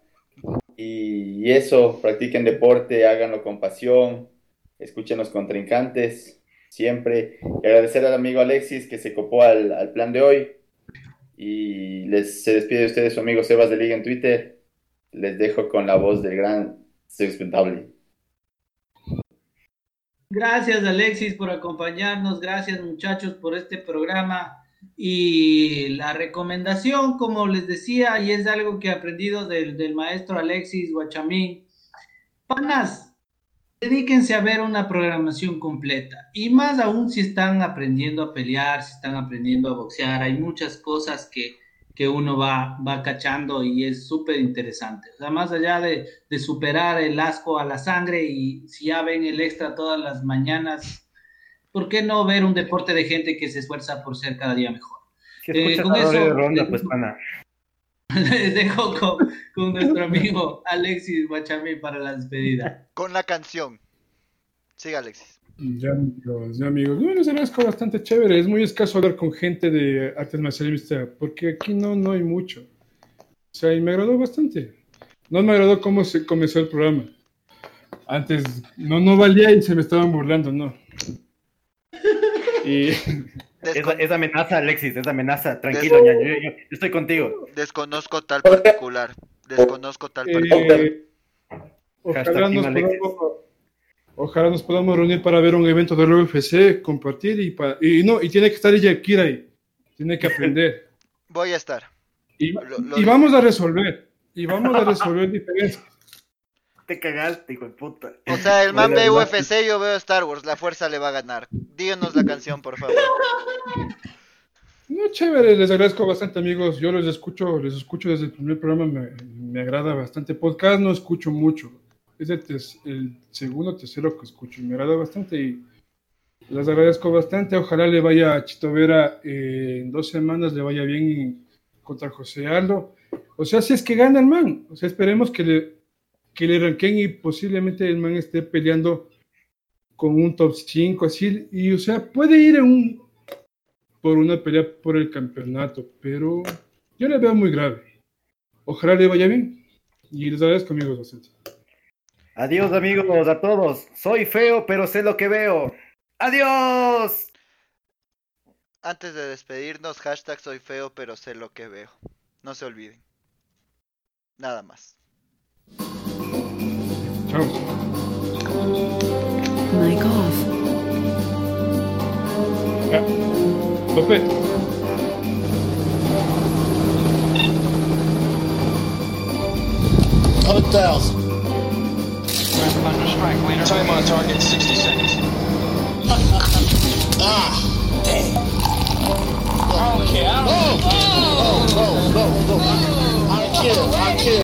Y, eso, practiquen deporte, háganlo con pasión, escuchen los contrincantes siempre. Y agradecer al amigo Alexis que se copó al, al plan de hoy. Y les se despide de ustedes su amigo Sebas de Liga en Twitter. Les dejo con la voz del gran es expendable. Gracias Alexis por acompañarnos, gracias muchachos por este programa y la recomendación, como les decía, y es algo que he aprendido del, del maestro Alexis Guachamín, panas, dedíquense a ver una programación completa y más aún si están aprendiendo a pelear, si están aprendiendo a boxear, hay muchas cosas que que uno va, va cachando y es súper interesante. O sea, más allá de, de, superar el asco a la sangre y si ya ven el extra todas las mañanas, ¿por qué no ver un deporte de gente que se esfuerza por ser cada día mejor? Eh, con eso, de ronda, pues, pana. Les dejo con, con, nuestro amigo Alexis Guachamí para la despedida. Con la canción. Siga, Alexis. Ya amigos, ya amigos. Bueno, es algo bastante chévere. Es muy escaso hablar con gente de artes marciales porque aquí no, no hay mucho. O sea, y me agradó bastante. No me agradó cómo se comenzó el programa. Antes no, no valía y se me estaban burlando, no. Y... Esa, amenaza, Alexis, esa amenaza. Tranquilo, Des... yo, yo, yo, estoy contigo. Desconozco tal particular. Desconozco tal particular. Eh, ojalá nos podamos Ojalá nos podamos reunir para ver un evento de UFC, compartir y, para, y no, y tiene que estar ella Kira ahí. Tiene que aprender. Voy a estar. Y, lo, lo y vamos a resolver. Y vamos a resolver diferencias. Te cagaste, hijo de puta. O sea, el man ve UFC, yo veo Star Wars. La fuerza le va a ganar. Díganos la canción, por favor. No, chévere, les agradezco bastante, amigos. Yo les escucho, les escucho desde el primer programa, me, me agrada bastante. Podcast no escucho mucho es el, el segundo tercero que escucho y me agrada bastante y les agradezco bastante. Ojalá le vaya a Chito Vera eh, en dos semanas, le vaya bien contra José Aldo. O sea, si es que gana el man, o sea, esperemos que le, que le ranquen y posiblemente el man esté peleando con un top 5, así, y o sea, puede ir en un, por una pelea por el campeonato, pero yo le veo muy grave. Ojalá le vaya bien y les agradezco, amigos, bastante. Adiós amigos a todos. Soy feo, pero sé lo que veo. Adiós. Antes de despedirnos, hashtag soy feo, pero sé lo que veo. No se olviden. Nada más. Oh. Mike off. Yeah. Stop it. Hundred thousand. Thunder strike later. Time on target, sixty seconds. ah, dang. Oh. Okay. Oh. oh, oh, oh, Oh. Oh. no. I kill. I kill.